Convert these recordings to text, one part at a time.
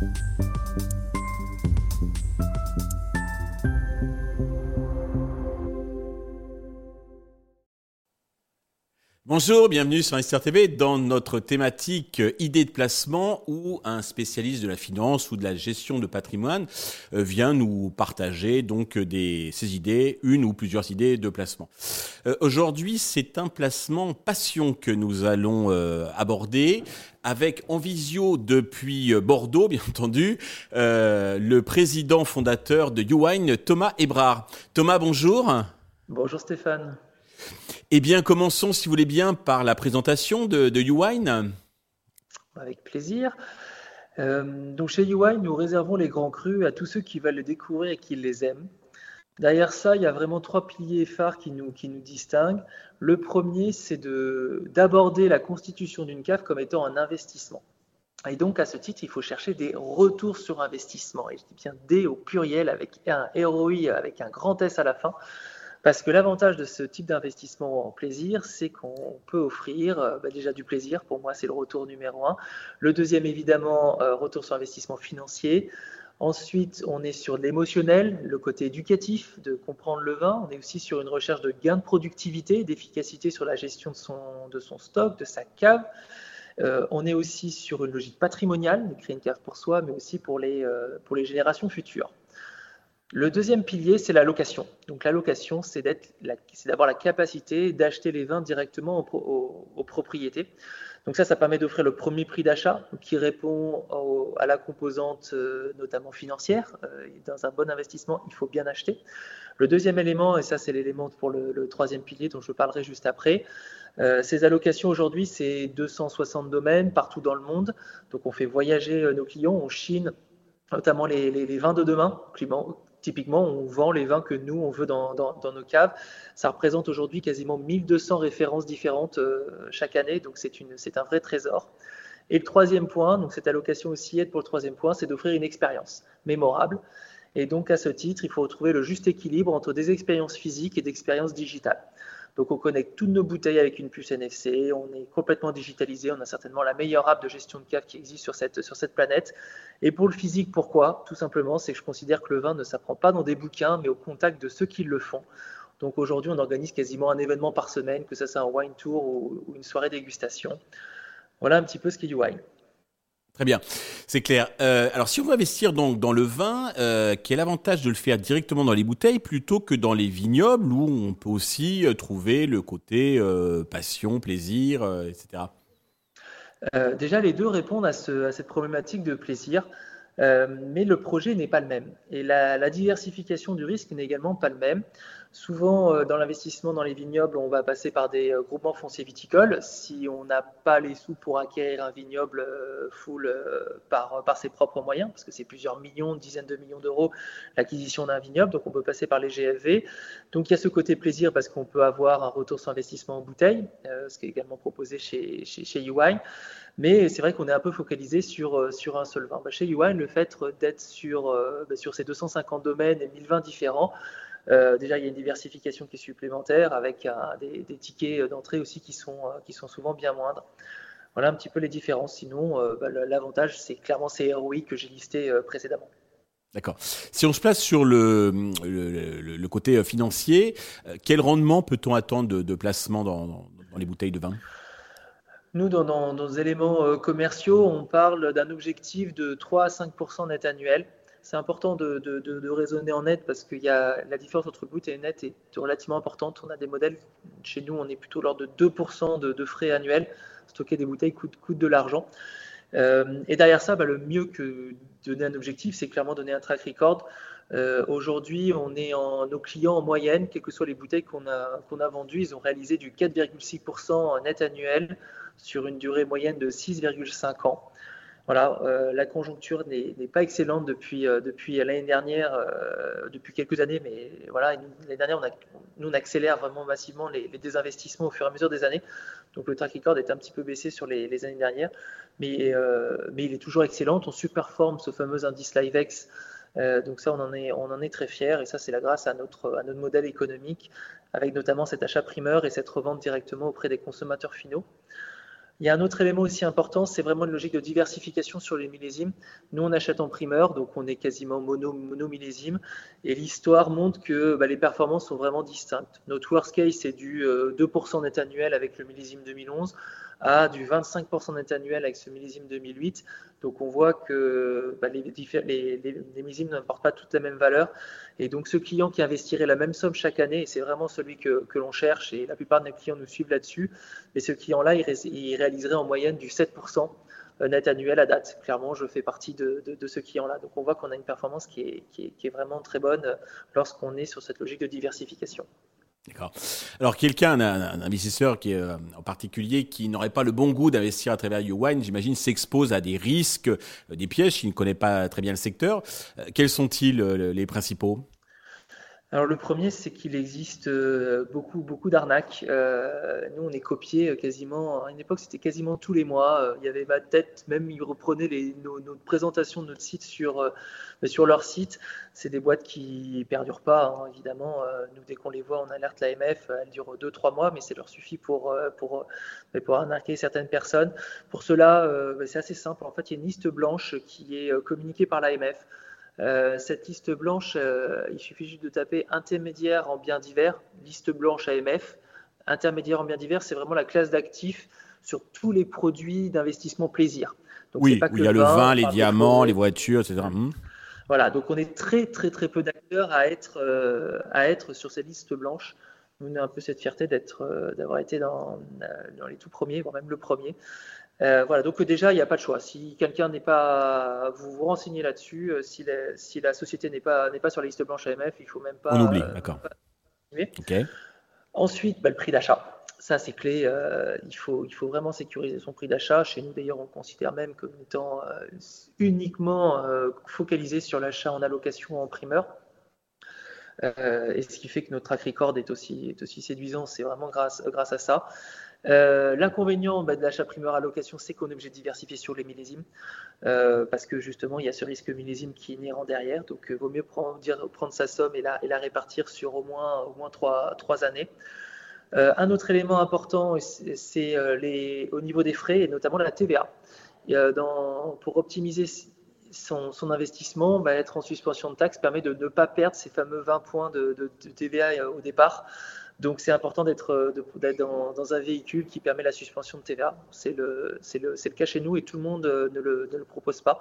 you Bonjour, bienvenue sur Investir TV dans notre thématique euh, idées de placement où un spécialiste de la finance ou de la gestion de patrimoine euh, vient nous partager donc euh, des, ses idées, une ou plusieurs idées de placement. Aujourd'hui, c'est un placement passion que nous allons aborder avec en visio depuis Bordeaux, bien entendu, le président fondateur de YouWine, Thomas Ebrard. Thomas, bonjour. Bonjour Stéphane. Eh bien, commençons, si vous voulez bien, par la présentation de, de YouWine. Avec plaisir. Euh, donc chez YouWine, nous réservons les grands crus à tous ceux qui veulent les découvrir et qui les aiment. Derrière ça, il y a vraiment trois piliers phares qui nous, qui nous distinguent. Le premier, c'est d'aborder la constitution d'une cave comme étant un investissement. Et donc, à ce titre, il faut chercher des retours sur investissement. Et je dis bien D au pluriel avec un ROI avec un grand S à la fin. Parce que l'avantage de ce type d'investissement en plaisir, c'est qu'on peut offrir euh, bah, déjà du plaisir. Pour moi, c'est le retour numéro un. Le deuxième, évidemment, euh, retour sur investissement financier. Ensuite, on est sur l'émotionnel, le côté éducatif, de comprendre le vin. On est aussi sur une recherche de gain de productivité, d'efficacité sur la gestion de son, stock, de sa cave. Euh, on est aussi sur une logique patrimoniale, de créer une cave pour soi, mais aussi pour les générations futures. Le deuxième pilier, c'est la location. Donc la location, c'est d'avoir la capacité d'acheter les vins directement aux, propriétés. Donc ça, ça permet d'offrir le premier prix d'achat qui répond à la composante euh, notamment financière. Euh, dans un bon investissement, il faut bien acheter. Le deuxième élément, et ça c'est l'élément pour le, troisième pilier dont je parlerai juste après, euh, ces allocations aujourd'hui, c'est 260 domaines partout dans le monde. Donc on fait voyager nos clients en Chine, notamment les, les, vins de demain, Typiquement, on vend les vins que nous, on veut dans, nos caves. Ça représente aujourd'hui quasiment 1200 références différentes euh, chaque année, donc c'est un vrai trésor. Et le troisième point, donc cette allocation aussi aide pour le troisième point, c'est d'offrir une expérience mémorable. Et donc à ce titre, il faut retrouver le juste équilibre entre des expériences physiques et d'expériences digitales. Donc on connecte toutes nos bouteilles avec une puce NFC, on est complètement digitalisé, on a certainement la meilleure app de gestion de cave qui existe sur cette, sur cette planète. Et pour le physique, pourquoi? Tout simplement, c'est que je considère que le vin ne s'apprend pas dans des bouquins, mais au contact de ceux qui le font. Donc aujourd'hui, on organise quasiment un événement par semaine, que ce soit un wine tour ou, une soirée dégustation. Voilà un petit peu ce qui est du wine. Très bien, c'est clair. Euh, alors, si on veut investir donc dans le vin, euh, quel avantage de le faire directement dans les bouteilles plutôt que dans les vignobles où on peut aussi euh, trouver le côté passion, plaisir, etc. déjà, les deux répondent à, cette problématique de plaisir, mais le projet n'est pas le même. Et la diversification du risque n'est également pas le même. Souvent, euh, dans l'investissement dans les vignobles, on va passer par des euh, groupements fonciers viticoles. Si on n'a pas les sous pour acquérir un vignoble euh, full par, ses propres moyens, parce que c'est plusieurs millions, dizaines de millions d'euros l'acquisition d'un vignoble, donc on peut passer par les GFV. Donc il y a ce côté plaisir parce qu'on peut avoir un retour sur investissement en bouteille, ce qui est également proposé chez, chez, UI. Mais c'est vrai qu'on est un peu focalisé sur, sur un seul vin. Bah, chez UI, le fait d'être sur, bah, sur ces 250 domaines et 1000 vins différents, euh, déjà, il y a une diversification qui est supplémentaire avec des, tickets d'entrée aussi qui sont, euh, qui sont souvent bien moindres. Voilà un petit peu les différences. Sinon, euh, bah, l'avantage, c'est clairement ces ROI que j'ai listés précédemment. D'accord. Si on se place sur le, le, côté financier, quel rendement peut-on attendre de, placement dans, dans, les bouteilles de vin? Nous, dans, dans, nos éléments commerciaux, on parle d'un objectif de 3 à 5 net annuel c'est important de, raisonner en net parce que y a, la différence entre brut et net est relativement importante. On a des modèles, chez nous, on est plutôt lors de 2% de, frais annuels. Stocker des bouteilles coûte, de l'argent. Euh, et derrière ça, bah, le mieux que donner un objectif, c'est clairement donner un track record. Euh, aujourd'hui, on est en, nos clients en moyenne, quelles que soient les bouteilles qu'on a, a vendues, ils ont réalisé du 4,6% net annuel sur une durée moyenne de 6,5 ans. Voilà, euh, la conjoncture n'est pas excellente depuis, euh, depuis l'année dernière, euh, depuis quelques années, mais voilà, l'année dernière, on a, nous, on accélère vraiment massivement les, désinvestissements au fur et à mesure des années. Donc le track record est un petit peu baissé sur les, années dernières, mais, mais il est toujours excellent. On superforme ce fameux indice LiveX. donc ça, on en est, on en est très fiers, et ça, c'est la grâce à notre, à notre modèle économique, avec notamment cet achat primeur et cette revente directement auprès des consommateurs finaux. Il y a un autre élément aussi important, c'est vraiment une logique de diversification sur les millésimes. Nous, on achète en primeur, donc on est quasiment mono, mono millésime, et l'histoire montre que bah, les performances sont vraiment distinctes. Notre worst case, c'est du 2% euh, net annuel avec le millésime 2011 à du 25% net annuel avec ce millésime 2008. Donc on voit que bah, les, millésimes n'apportent pas toute la même valeur. Et donc ce client qui investirait la même somme chaque année, et c'est vraiment celui que, l'on cherche, et la plupart de nos clients nous suivent là-dessus, mais ce client-là, il, réaliserait en moyenne du 7% net annuel à date. Clairement, je fais partie de, ce client-là. Donc on voit qu'on a une performance qui est, qui est vraiment très bonne lorsqu'on est sur cette logique de diversification. D'accord. Alors quelqu'un, un, investisseur qui est euh, en particulier, qui n'aurait pas le bon goût d'investir à travers YouWine, j'imagine, s'expose à des risques, euh, des pièges, s'il ne connaît pas très bien le secteur. Euh, quels sont-ils les principaux? Alors le premier, c'est qu'il existe euh, beaucoup, beaucoup d'arnaques. Euh, nous, on est copiés euh, quasiment, à une époque, c'était quasiment tous les mois. Il y avait ma tête, même ils reprenaient les, nos, présentations de notre site sur, sur leur site. C'est des boîtes qui perdurent pas, hein, évidemment. nous, dès qu'on les voit, on alerte l'AMF. Elles durent 2-3 mois, mais ça leur suffit pour, pour, pour arnaquer certaines personnes. Pour cela, c'est assez simple. En fait, il y a une liste blanche qui est communiquée par l'AMF. Euh, cette liste blanche, euh, il suffit juste de taper intermédiaire en biens divers, liste blanche AMF. Intermédiaire en biens divers, c'est vraiment la classe d'actifs sur tous les produits d'investissement plaisir. Donc, oui, il y a le vin, les diamants, les voitures, etc. Hmm. Voilà, donc on est très très très peu d'acteurs à être euh, à être sur cette liste blanche. On a un peu cette fierté d'être d'avoir été dans, dans, les tout premiers, voire même le premier. Euh, voilà, donc déjà, il n'y a pas de choix. Si quelqu'un n'est pas, vous vous renseignez là-dessus. Euh, si, si, la société n'est pas, sur la liste blanche AMF, il faut même pas. On oublie, euh, d'accord. Ensuite, bah, le prix d'achat. Ça, c'est clé. il, faut, il faut vraiment sécuriser son prix d'achat. Chez nous, d'ailleurs, on considère même comme étant uniquement focalisé sur l'achat en allocation en primeur. et ce qui fait que notre track record est aussi, est aussi séduisant, c'est vraiment grâce, grâce à ça. Euh, l'inconvénient bah, de l'achat primeur à location, c'est qu'on est obligé de diversifier sur les millésimes, euh, parce que justement, il y a ce risque millésime qui est inhérent derrière. Donc, euh, vaut mieux prendre, sa somme et la, répartir sur au moins, trois, années. un autre élément important, c'est au niveau des frais, et notamment la TVA. Pour optimiser son, investissement, bah, être en suspension de taxes permet de ne pas perdre ces fameux 20 points de TVA au départ. Donc c'est important d'être euh, dans, un véhicule qui permet la suspension de TVA. C'est le, le, le, cas chez nous et tout le monde euh, ne le, ne le propose pas.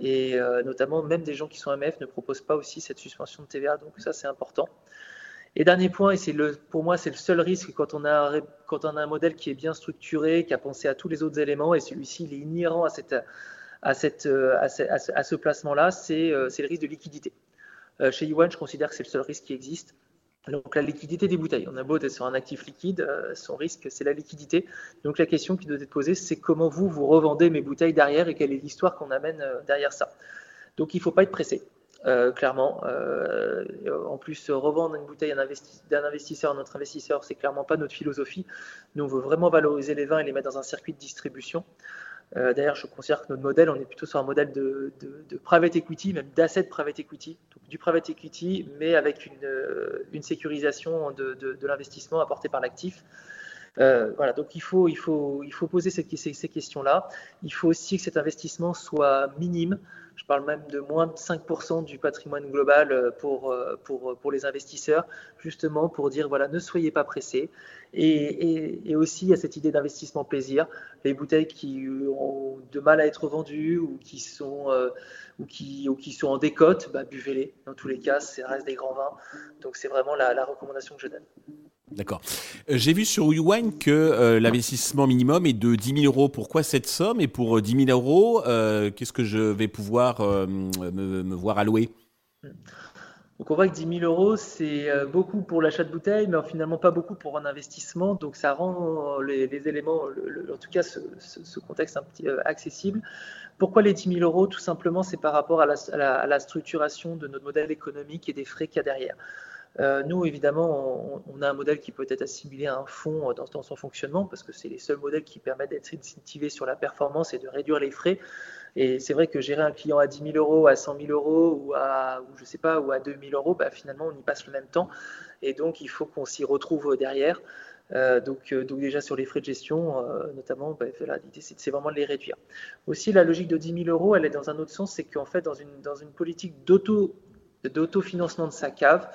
Et euh, notamment, même des gens qui sont MF ne proposent pas aussi cette suspension de TVA. Donc ça, c'est important. Et dernier point, et le, pour moi, c'est le seul risque quand on, a, quand on a un modèle qui est bien structuré, qui a pensé à tous les autres éléments, et celui-ci, il est inhérent à, cette, à, cette, à, ce, à ce placement-là, c'est, c'est le risque de liquidité. chez Yuan, je considère que c'est le seul risque qui existe. Donc la liquidité des bouteilles. On a beau être sur un actif liquide, euh, son risque c'est la liquidité. Donc la question qui doit être posée, c'est comment vous vous revendez mes bouteilles derrière et quelle est l'histoire qu'on amène euh, derrière ça. Donc il ne faut pas être pressé. Euh, clairement. en plus, revendre une bouteille d'un investisseur à notre investisseur, c'est clairement pas notre philosophie. Nous, on veut vraiment valoriser les vins et les mettre dans un circuit de distribution. Euh, d'ailleurs, je considère que notre modèle, on est plutôt sur un modèle de, private equity, même d'asset private equity, donc du private equity, mais avec une, euh, sécurisation de, l'investissement apporté par l'actif. Euh, voilà, donc il faut, poser ces, questions-là. Il faut aussi que cet investissement soit minime. Je parle même de moins de 5% du patrimoine global euh, pour, euh, pour, les investisseurs, justement pour dire ne soyez pas pressés. Et, aussi, il y a cette idée d'investissement plaisir. Les bouteilles qui ont de mal à être vendues ou qui sont, en décote, bah, buvez-les. Dans tous les cas, ça reste des grands vins. Donc, c'est vraiment la recommandation que je donne. D'accord. Euh, j'ai vu sur YouWine que euh, l'investissement minimum est de 10 000 euros. Pourquoi cette somme? Et pour 10 000 euros, euh, qu'est-ce que je vais pouvoir me, voir allouer? Donc on voit que 10 000 euros, c'est beaucoup pour l'achat de bouteilles, mais finalement pas beaucoup pour un investissement. Donc ça rend les, éléments, en tout cas ce, contexte un petit accessible. Pourquoi les 10 000 euros? Tout simplement, c'est par rapport à la, structuration de notre modèle économique et des frais qu'il y a derrière. Euh, nous, évidemment, on, a un modèle qui peut être assimilé à un fonds dans, son fonctionnement, parce que c'est les seuls modèles qui permettent d'être incentivés sur la performance et de réduire les frais. Et c'est vrai que gérer un client à 10 000 euros, à 100 000 euros ou à, je sais pas, ou à 2 000 euros, bah, finalement, on y passe le même temps. Et donc, il faut qu'on s'y retrouve derrière. donc, déjà sur les frais de gestion, notamment, bah, l'idée c'est vraiment de les réduire. Aussi, la logique de 10 000 euros, elle est dans un autre sens, c'est qu'en fait, dans une, dans une politique d'auto d'autofinancement de sa cave,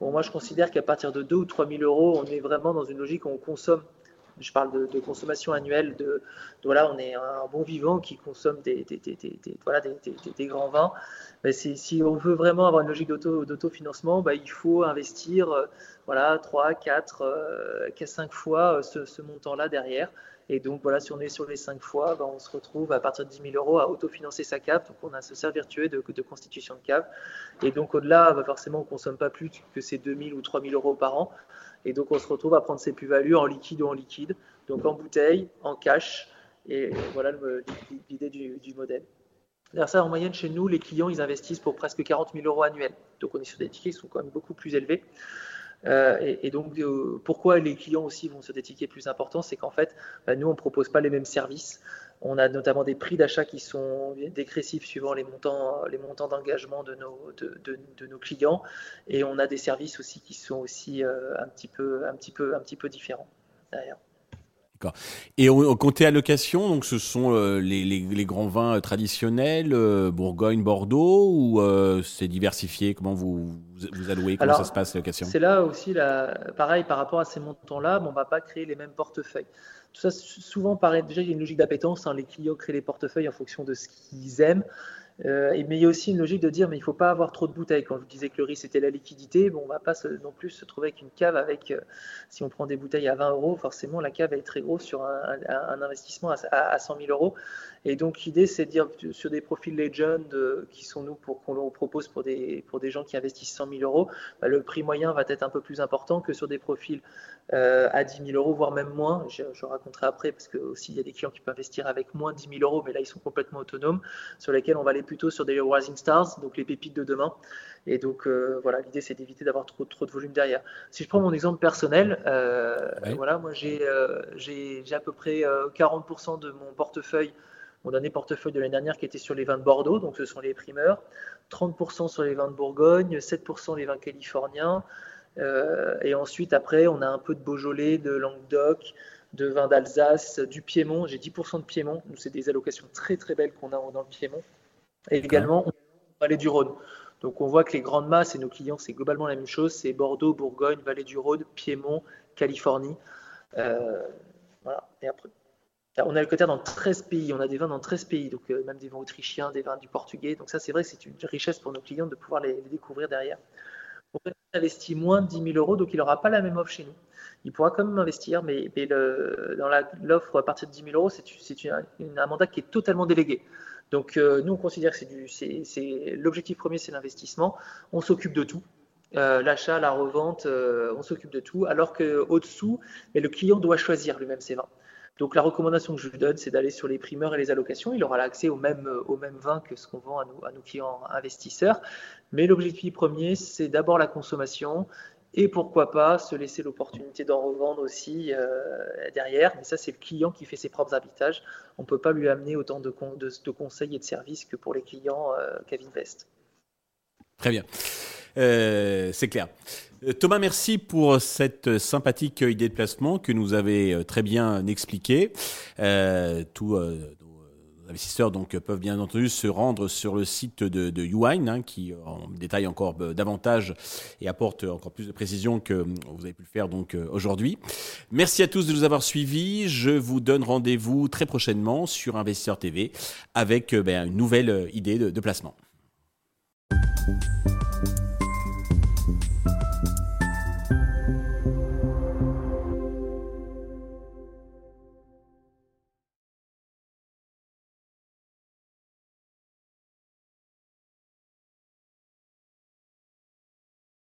bon, moi je considère qu'à partir de 2 ou 3 000 euros, on est vraiment dans une logique où on consomme je parle de, consommation annuelle, de, voilà, on est un bon vivant qui consomme des, voilà, des, grands vins. Mais si on veut vraiment avoir une logique d'autofinancement, bah, il faut investir euh, voilà, 3, 4, 5 fois euh, ce, montant-là derrière. Et donc voilà, si on est sur les 5 fois, bah, on se retrouve à partir de 10 000 euros à autofinancer sa cave. Donc on a ce cercle vertueux de, constitution de cave. Et donc au-delà, bah, forcément, on ne consomme pas plus que ces 2 000 ou 3 000 euros par an. Et donc, on se retrouve à prendre ces plus-values en liquide ou en liquide, donc en bouteille, en cash. Et voilà l'idée du, modèle. D'ailleurs, ça, en moyenne, chez nous, les clients, ils investissent pour presque 40 000 euros annuels. Donc, on est sur des tickets qui sont quand même beaucoup plus élevés. Euh, et, donc, euh, pourquoi les clients aussi vont sur des tickets plus importants C'est qu'en fait, bah, nous, on ne propose pas les mêmes services. On a notamment des prix d'achat qui sont dégressifs suivant les montants, les montants d'engagement de nos, clients, et on a des services aussi qui sont aussi euh, un petit peu, un petit peu, un petit peu différents derrière. Et au côté allocation, donc ce sont euh, les, les, grands vins traditionnels, euh, Bourgogne, Bordeaux, ou c'est diversifié? Comment vous, vous allouez? Comment ça se passe l'allocation? C'est là aussi, la, pareil, par rapport à ces montants-là, on ne va pas créer les mêmes portefeuilles. Tout ça, souvent, déjà, il y a une logique d'appétence. Hein, les clients créent les portefeuilles en fonction de ce qu'ils aiment. Euh, mais il y a aussi une logique de dire mais il ne faut pas avoir trop de bouteilles. Quand je vous disais que le risque était la liquidité, bon, on ne va pas non plus se trouver avec une cave avec, euh, si on prend des bouteilles à 20 euros, forcément la cave est très grosse sur un, investissement à, 100 000 euros. Et donc l'idée c'est de dire sur des profils legend euh, qui sont nous pour qu'on propose pour des, pour des gens qui investissent 100 000 euros, bah, le prix moyen va être un peu plus important que sur des profils à 10 000 euros, voire même moins. Je, je, raconterai après parce que aussi il y a des clients qui peuvent investir avec moins de 10 000 euros, mais là ils sont complètement autonomes, sur lesquels on va les plutôt sur des rising stars, donc les pépites de demain. Et donc euh, voilà, l'idée c'est d'éviter d'avoir trop, trop de volume derrière. Si je prends mon exemple personnel, euh, voilà, moi euh, j'ai j'ai à peu près 40% de mon portefeuille, mon dernier portefeuille de l'année dernière qui était sur les vins de Bordeaux, donc ce sont les primeurs, 30% sur les vins de Bourgogne, 7% les vins californiens. et ensuite, après, on a un peu de Beaujolais, de Languedoc, de vins d'Alsace, du Piémont. J'ai 10% de Piémont. C'est des allocations très très belles qu'on a dans le Piémont. Et également, on Vallée du Rhône. Donc on voit que les grandes masses et nos clients, c'est globalement la même chose. C'est Bordeaux, Bourgogne, Vallée du Rhône, Piémont, Californie. Euh, voilà. Et après, on a le côté dans 13 pays. On a des vins dans 13 pays, donc euh, même des vins autrichiens, des vins du portugais. Donc ça, c'est vrai que c'est une richesse pour nos clients de pouvoir les, découvrir derrière. On investit moins de 10 000 euros, donc il n'aura pas la même offre chez nous. Il pourra quand même investir, mais, dans l'offre à partir de 10 000 euros, c'est un mandat qui est totalement délégué. Donc euh, nous, on considère que c'est l'objectif premier, c'est l'investissement. On s'occupe de tout. Euh, l'achat, la revente, euh, on s'occupe de tout, alors qu'au-dessous, le client doit choisir lui-même ses vins. Donc la recommandation que je lui donne, c'est d'aller sur les primeurs et les allocations. Il aura l'accès au même, au même vin que ce qu'on vend à nos, clients investisseurs. Mais l'objectif premier, c'est d'abord la consommation et pourquoi pas se laisser l'opportunité d'en revendre aussi euh, derrière. Mais ça, c'est le client qui fait ses propres habitages. On ne peut pas lui amener autant de, conseils et de services que pour les clients euh, Vest. Très bien. Euh, c'est clair. Euh, Thomas, merci pour cette sympathique idée de placement que nous avez très bien expliqué. tout investisseurs donc peuvent bien entendu se rendre sur le site de, de hein, qui euh, en détaille encore euh, davantage et apporte encore plus de précision que euh, vous avez pu le faire donc aujourd'hui. Merci à tous de nous avoir suivis. Je vous donne rendez-vous très prochainement sur Investisseur TV avec ben, une nouvelle idée de placement.